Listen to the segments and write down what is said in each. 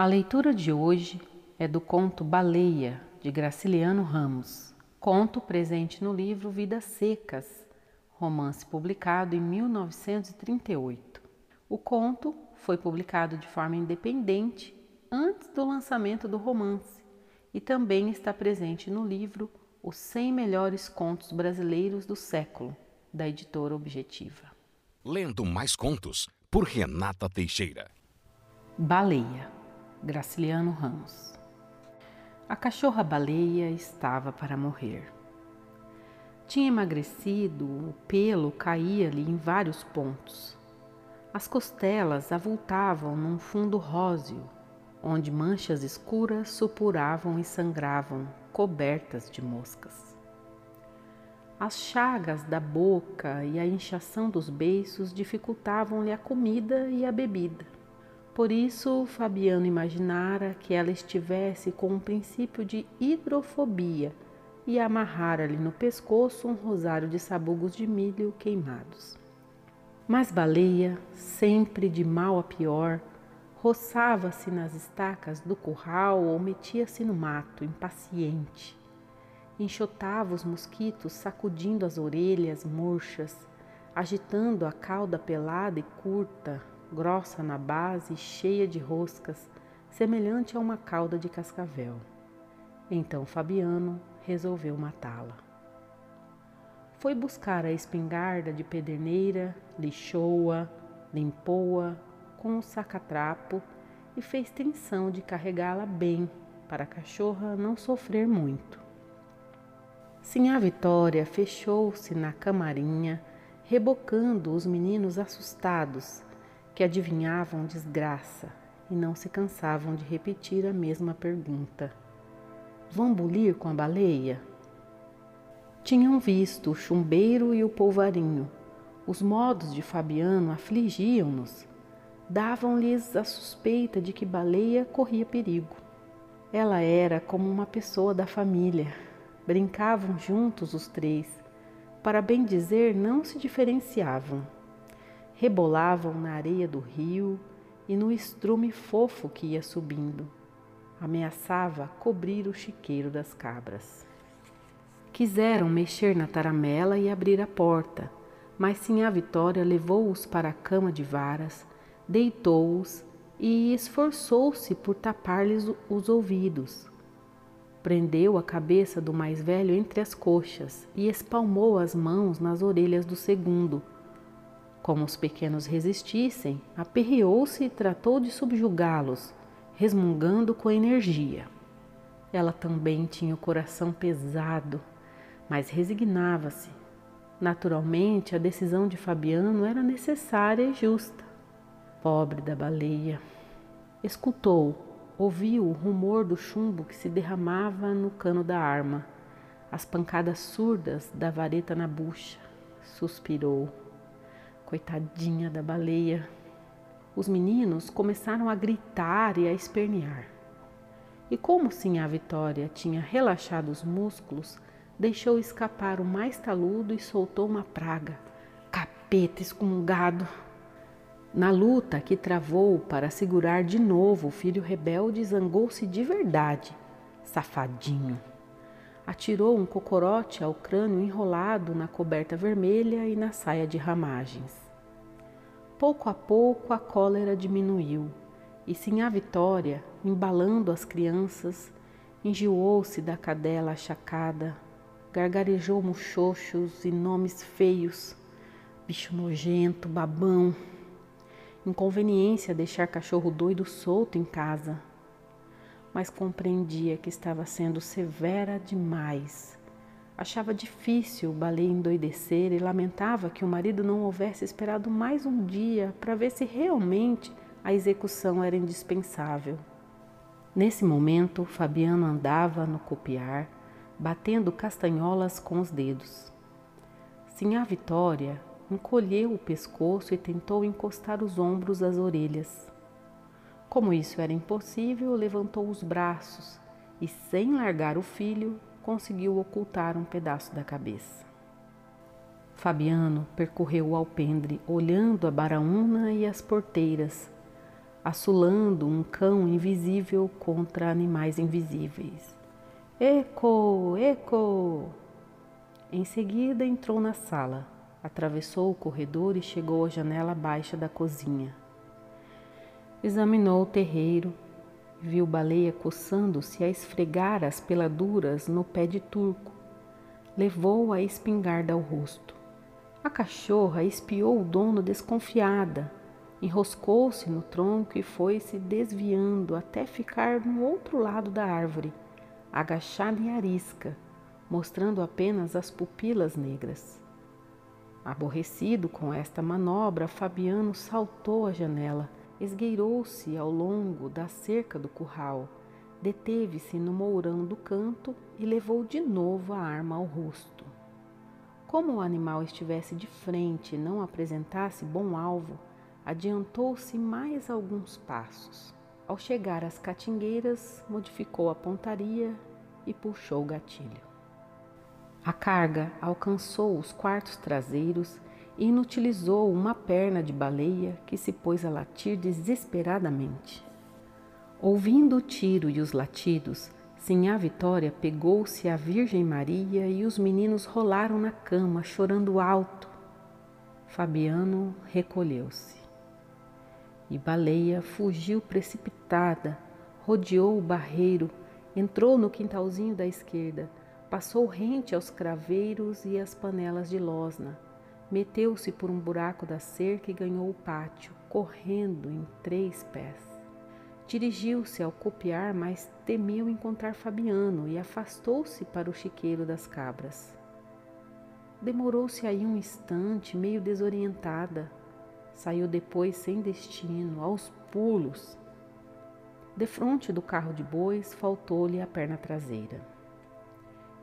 A leitura de hoje é do conto Baleia, de Graciliano Ramos, conto presente no livro Vidas Secas, romance publicado em 1938. O conto foi publicado de forma independente antes do lançamento do romance e também está presente no livro Os 100 Melhores Contos Brasileiros do Século, da editora Objetiva. Lendo mais contos por Renata Teixeira. Baleia Graciliano Ramos. A cachorra baleia estava para morrer. Tinha emagrecido, o pelo caía-lhe em vários pontos. As costelas avultavam num fundo róseo, onde manchas escuras supuravam e sangravam, cobertas de moscas. As chagas da boca e a inchação dos beiços dificultavam-lhe a comida e a bebida. Por isso, Fabiano imaginara que ela estivesse com um princípio de hidrofobia e amarrara-lhe no pescoço um rosário de sabugos de milho queimados. Mas Baleia, sempre de mal a pior, roçava-se nas estacas do curral ou metia-se no mato, impaciente. Enxotava os mosquitos, sacudindo as orelhas murchas, agitando a cauda pelada e curta, grossa na base e cheia de roscas, semelhante a uma cauda de cascavel. Então Fabiano resolveu matá-la. Foi buscar a espingarda de pederneira, lixou-a, limpou-a com um sacatrapo e fez tensão de carregá-la bem para a cachorra não sofrer muito. Sinhá Vitória fechou-se na camarinha, rebocando os meninos assustados que adivinhavam desgraça e não se cansavam de repetir a mesma pergunta: Vão bulir com a baleia? Tinham visto o chumbeiro e o polvarinho. Os modos de Fabiano afligiam-nos. Davam-lhes a suspeita de que baleia corria perigo. Ela era como uma pessoa da família. Brincavam juntos os três. Para bem dizer, não se diferenciavam rebolavam na areia do rio e no estrume fofo que ia subindo. Ameaçava cobrir o chiqueiro das cabras. Quiseram mexer na taramela e abrir a porta, mas Sinhá Vitória levou-os para a cama de varas, deitou-os e esforçou-se por tapar-lhes os ouvidos. Prendeu a cabeça do mais velho entre as coxas e espalmou as mãos nas orelhas do segundo, como os pequenos resistissem, aperreou-se e tratou de subjugá-los, resmungando com energia. Ela também tinha o coração pesado, mas resignava-se. Naturalmente, a decisão de Fabiano era necessária e justa. Pobre da baleia. Escutou, ouviu o rumor do chumbo que se derramava no cano da arma, as pancadas surdas da vareta na bucha. Suspirou. Coitadinha da baleia. Os meninos começaram a gritar e a espernear. E como a Vitória tinha relaxado os músculos, deixou escapar o mais taludo e soltou uma praga. Capeta excomungado! Na luta que travou para segurar de novo o filho rebelde, zangou-se de verdade. Safadinho! Atirou um cocorote ao crânio enrolado na coberta vermelha e na saia de ramagens. Pouco a pouco a cólera diminuiu e Sinhá Vitória, embalando as crianças, enjoou-se da cadela achacada, gargarejou muxoxos e nomes feios, bicho nojento, babão. Inconveniência deixar cachorro doido solto em casa mas compreendia que estava sendo severa demais. Achava difícil o baleia endoidecer e lamentava que o marido não houvesse esperado mais um dia para ver se realmente a execução era indispensável. Nesse momento, Fabiano andava no copiar, batendo castanholas com os dedos. Sinhá Vitória encolheu o pescoço e tentou encostar os ombros às orelhas. Como isso era impossível, levantou os braços e, sem largar o filho, conseguiu ocultar um pedaço da cabeça. Fabiano percorreu o alpendre, olhando a baraúna e as porteiras. assolando um cão invisível contra animais invisíveis. Eco, eco! Em seguida entrou na sala, atravessou o corredor e chegou à janela baixa da cozinha. Examinou o terreiro, viu baleia coçando-se a esfregar as peladuras no pé de turco. Levou a espingarda ao rosto. A cachorra espiou o dono desconfiada, enroscou-se no tronco e foi se desviando até ficar no outro lado da árvore, agachada em arisca, mostrando apenas as pupilas negras. Aborrecido com esta manobra, Fabiano saltou a janela, esgueirou-se ao longo da cerca do curral, deteve-se no mourão do canto e levou de novo a arma ao rosto. Como o animal estivesse de frente e não apresentasse bom alvo, adiantou-se mais alguns passos. Ao chegar às catingueiras, modificou a pontaria e puxou o gatilho. A carga alcançou os quartos traseiros inutilizou uma perna de baleia que se pôs a latir desesperadamente. Ouvindo o tiro e os latidos, Sinhá Vitória pegou-se à Virgem Maria e os meninos rolaram na cama, chorando alto. Fabiano recolheu-se. E Baleia fugiu precipitada, rodeou o barreiro, entrou no quintalzinho da esquerda, passou rente aos craveiros e às panelas de losna, meteu-se por um buraco da cerca e ganhou o pátio, correndo em três pés. Dirigiu-se ao copiar, mas temeu encontrar Fabiano e afastou-se para o chiqueiro das cabras. Demorou-se aí um instante, meio desorientada. Saiu depois sem destino, aos pulos. Defronte do carro de bois, faltou-lhe a perna traseira.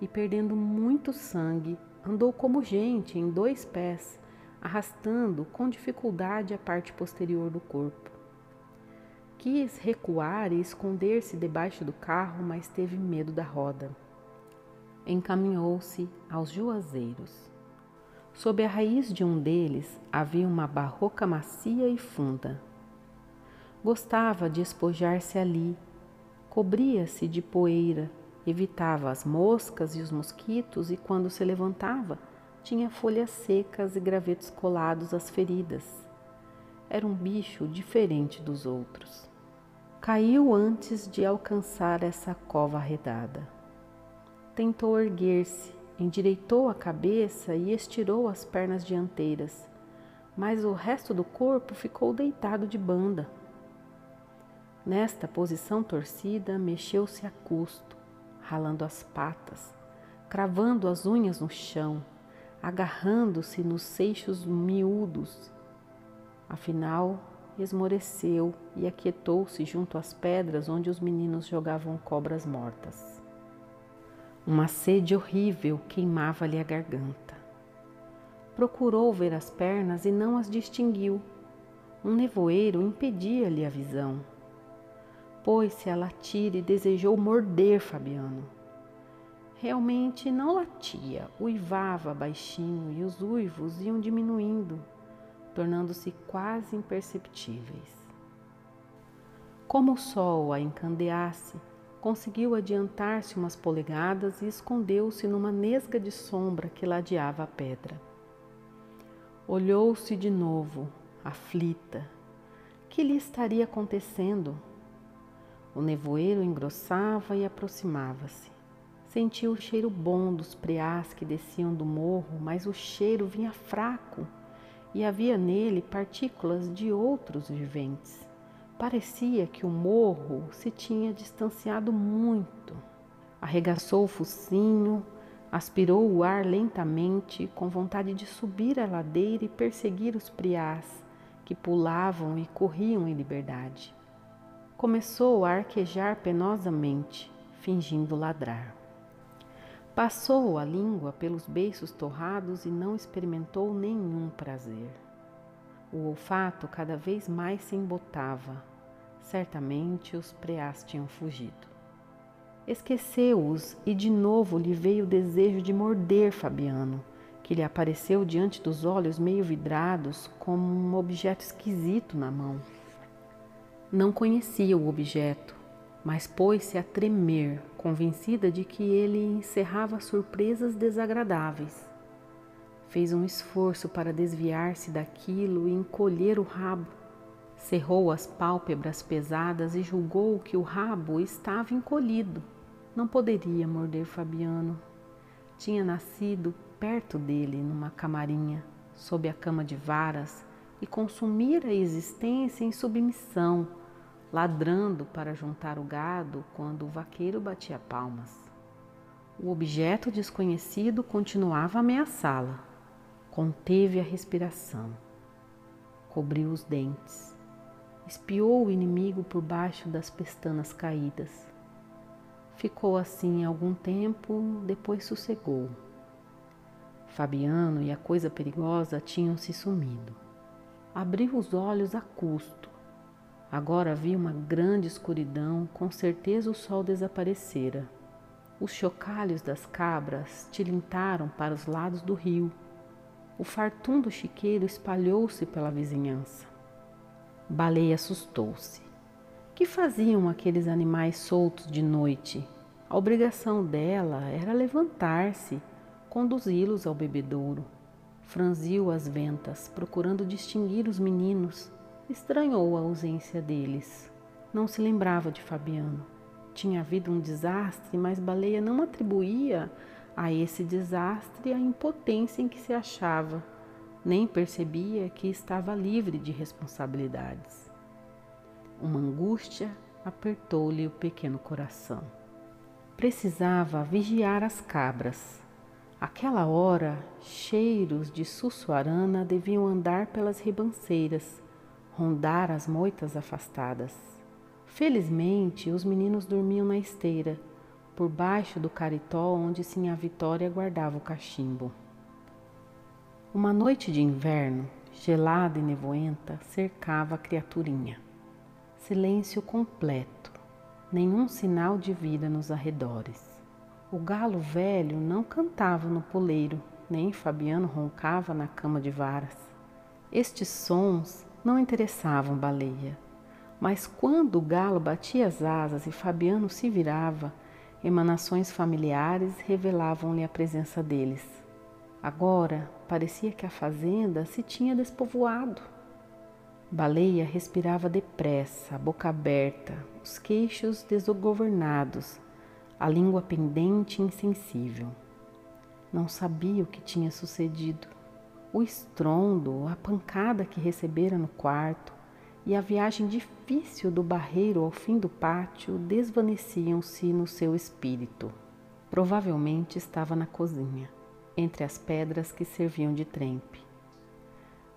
E perdendo muito sangue, andou como gente em dois pés, arrastando com dificuldade a parte posterior do corpo. Quis recuar e esconder-se debaixo do carro, mas teve medo da roda. Encaminhou-se aos juazeiros. Sob a raiz de um deles havia uma barroca macia e funda. Gostava de espojar-se ali, cobria-se de poeira, evitava as moscas e os mosquitos e, quando se levantava, tinha folhas secas e gravetos colados às feridas. Era um bicho diferente dos outros. Caiu antes de alcançar essa cova arredada. Tentou erguer-se, endireitou a cabeça e estirou as pernas dianteiras, mas o resto do corpo ficou deitado de banda. Nesta posição torcida, mexeu-se a custo, ralando as patas, cravando as unhas no chão, agarrando-se nos seixos miúdos. Afinal, esmoreceu e aquietou-se junto às pedras onde os meninos jogavam cobras mortas. Uma sede horrível queimava-lhe a garganta. Procurou ver as pernas e não as distinguiu. Um nevoeiro impedia-lhe a visão. Pôs-se a latir e desejou morder Fabiano. Realmente não latia, uivava baixinho e os uivos iam diminuindo tornando-se quase imperceptíveis. Como o sol a encandeasse, conseguiu adiantar-se umas polegadas e escondeu-se numa nesga de sombra que ladeava a pedra. Olhou-se de novo, aflita. Que lhe estaria acontecendo? O nevoeiro engrossava e aproximava-se. Sentiu o cheiro bom dos preás que desciam do morro, mas o cheiro vinha fraco e havia nele partículas de outros viventes. Parecia que o morro se tinha distanciado muito. Arregaçou o focinho, aspirou o ar lentamente, com vontade de subir a ladeira e perseguir os priás que pulavam e corriam em liberdade. Começou a arquejar penosamente, fingindo ladrar. Passou a língua pelos beiços torrados e não experimentou nenhum prazer. O olfato cada vez mais se embotava. Certamente os preás tinham fugido. Esqueceu-os e de novo lhe veio o desejo de morder Fabiano, que lhe apareceu diante dos olhos meio vidrados como um objeto esquisito na mão. Não conhecia o objeto, mas pôs-se a tremer, convencida de que ele encerrava surpresas desagradáveis. Fez um esforço para desviar-se daquilo e encolher o rabo. Cerrou as pálpebras pesadas e julgou que o rabo estava encolhido. Não poderia morder Fabiano. Tinha nascido perto dele, numa camarinha, sob a cama de varas, e consumir a existência em submissão, ladrando para juntar o gado quando o vaqueiro batia palmas. O objeto desconhecido continuava a ameaçá-la. Conteve a respiração, cobriu os dentes, espiou o inimigo por baixo das pestanas caídas. Ficou assim algum tempo, depois sossegou. Fabiano e a coisa perigosa tinham se sumido. Abriu os olhos a custo. Agora havia uma grande escuridão, com certeza o sol desaparecera. Os chocalhos das cabras tilintaram para os lados do rio. O fartum do chiqueiro espalhou-se pela vizinhança. Baleia assustou-se. Que faziam aqueles animais soltos de noite? A obrigação dela era levantar-se, conduzi-los ao bebedouro. Franziu as ventas, procurando distinguir os meninos. Estranhou a ausência deles. Não se lembrava de Fabiano. Tinha havido um desastre, mas Baleia não atribuía a esse desastre a impotência em que se achava, nem percebia que estava livre de responsabilidades. Uma angústia apertou-lhe o pequeno coração. Precisava vigiar as cabras Aquela hora, cheiros de sussuarana deviam andar pelas ribanceiras, rondar as moitas afastadas. Felizmente, os meninos dormiam na esteira, por baixo do caritó onde Sinha Vitória guardava o cachimbo. Uma noite de inverno, gelada e nevoenta, cercava a criaturinha. Silêncio completo, nenhum sinal de vida nos arredores. O galo velho não cantava no poleiro, nem Fabiano roncava na cama de varas. Estes sons não interessavam Baleia, mas quando o galo batia as asas e Fabiano se virava, emanações familiares revelavam-lhe a presença deles. Agora parecia que a fazenda se tinha despovoado. Baleia respirava depressa, a boca aberta, os queixos desgovernados, a língua pendente e insensível. Não sabia o que tinha sucedido. O estrondo, a pancada que recebera no quarto e a viagem difícil do barreiro ao fim do pátio desvaneciam-se no seu espírito. Provavelmente estava na cozinha, entre as pedras que serviam de trempe.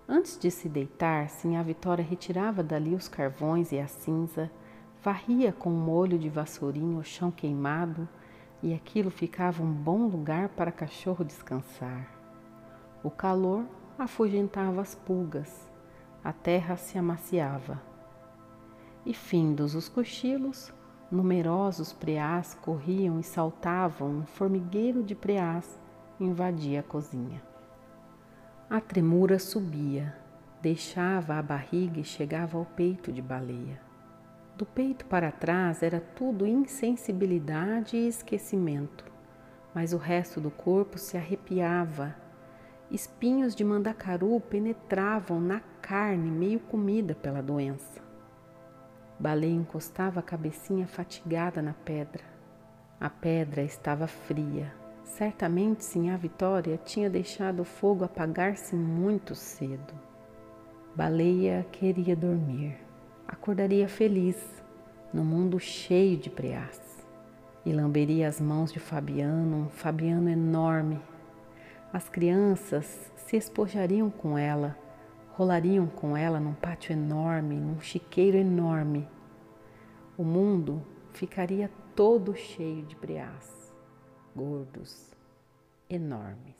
Antes de se deitar, Sinha Vitória retirava dali os carvões e a cinza varria com um molho de vassourinho o chão queimado e aquilo ficava um bom lugar para cachorro descansar. O calor afugentava as pulgas, a terra se amaciava. E findos os cochilos, numerosos preás corriam e saltavam, um formigueiro de preás invadia a cozinha. A tremura subia, deixava a barriga e chegava ao peito de baleia. Do peito para trás era tudo insensibilidade e esquecimento, mas o resto do corpo se arrepiava. Espinhos de mandacaru penetravam na carne meio comida pela doença. Baleia encostava a cabecinha fatigada na pedra. A pedra estava fria. Certamente Sinhá Vitória tinha deixado o fogo apagar-se muito cedo. Baleia queria dormir acordaria feliz no mundo cheio de preás e lamberia as mãos de Fabiano, um Fabiano enorme. As crianças se espojariam com ela, rolariam com ela num pátio enorme, num chiqueiro enorme. O mundo ficaria todo cheio de preás, gordos, enormes.